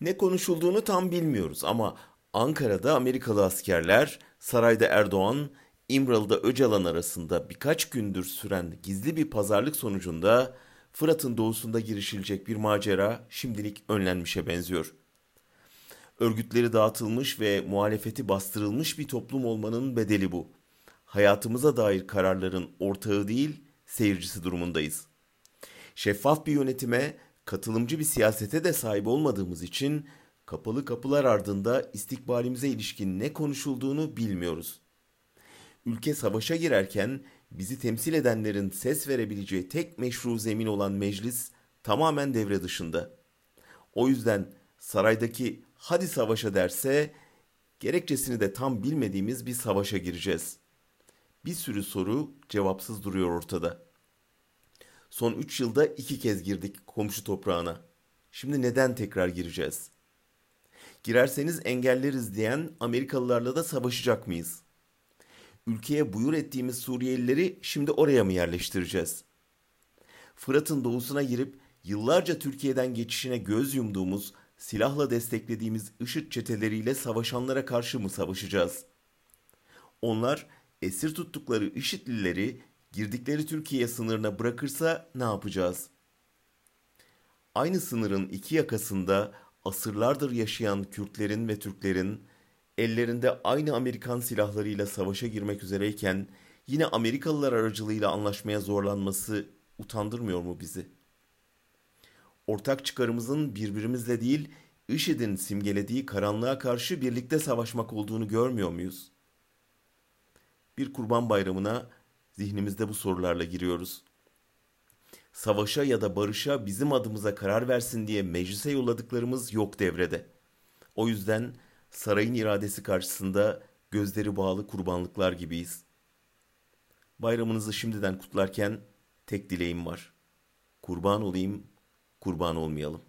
Ne konuşulduğunu tam bilmiyoruz ama Ankara'da Amerikalı askerler, sarayda Erdoğan, İmralı'da Öcalan arasında birkaç gündür süren gizli bir pazarlık sonucunda Fırat'ın doğusunda girişilecek bir macera şimdilik önlenmişe benziyor. Örgütleri dağıtılmış ve muhalefeti bastırılmış bir toplum olmanın bedeli bu. Hayatımıza dair kararların ortağı değil, seyircisi durumundayız. Şeffaf bir yönetime, katılımcı bir siyasete de sahip olmadığımız için kapalı kapılar ardında istikbalimize ilişkin ne konuşulduğunu bilmiyoruz. Ülke savaşa girerken bizi temsil edenlerin ses verebileceği tek meşru zemin olan meclis tamamen devre dışında. O yüzden saraydaki hadi savaşa derse gerekçesini de tam bilmediğimiz bir savaşa gireceğiz. Bir sürü soru cevapsız duruyor ortada. Son üç yılda iki kez girdik komşu toprağına. Şimdi neden tekrar gireceğiz? Girerseniz engelleriz diyen Amerikalılarla da savaşacak mıyız? Ülkeye buyur ettiğimiz Suriyelileri şimdi oraya mı yerleştireceğiz? Fırat'ın doğusuna girip yıllarca Türkiye'den geçişine göz yumduğumuz, silahla desteklediğimiz IŞİD çeteleriyle savaşanlara karşı mı savaşacağız? Onlar esir tuttukları IŞİD'lileri girdikleri Türkiye sınırına bırakırsa ne yapacağız? Aynı sınırın iki yakasında asırlardır yaşayan Kürtlerin ve Türklerin ellerinde aynı Amerikan silahlarıyla savaşa girmek üzereyken yine Amerikalılar aracılığıyla anlaşmaya zorlanması utandırmıyor mu bizi? Ortak çıkarımızın birbirimizle değil, IŞİD'in simgelediği karanlığa karşı birlikte savaşmak olduğunu görmüyor muyuz? Bir kurban bayramına zihnimizde bu sorularla giriyoruz. Savaşa ya da barışa bizim adımıza karar versin diye meclise yolladıklarımız yok devrede. O yüzden sarayın iradesi karşısında gözleri bağlı kurbanlıklar gibiyiz. Bayramınızı şimdiden kutlarken tek dileğim var. Kurban olayım, kurban olmayalım.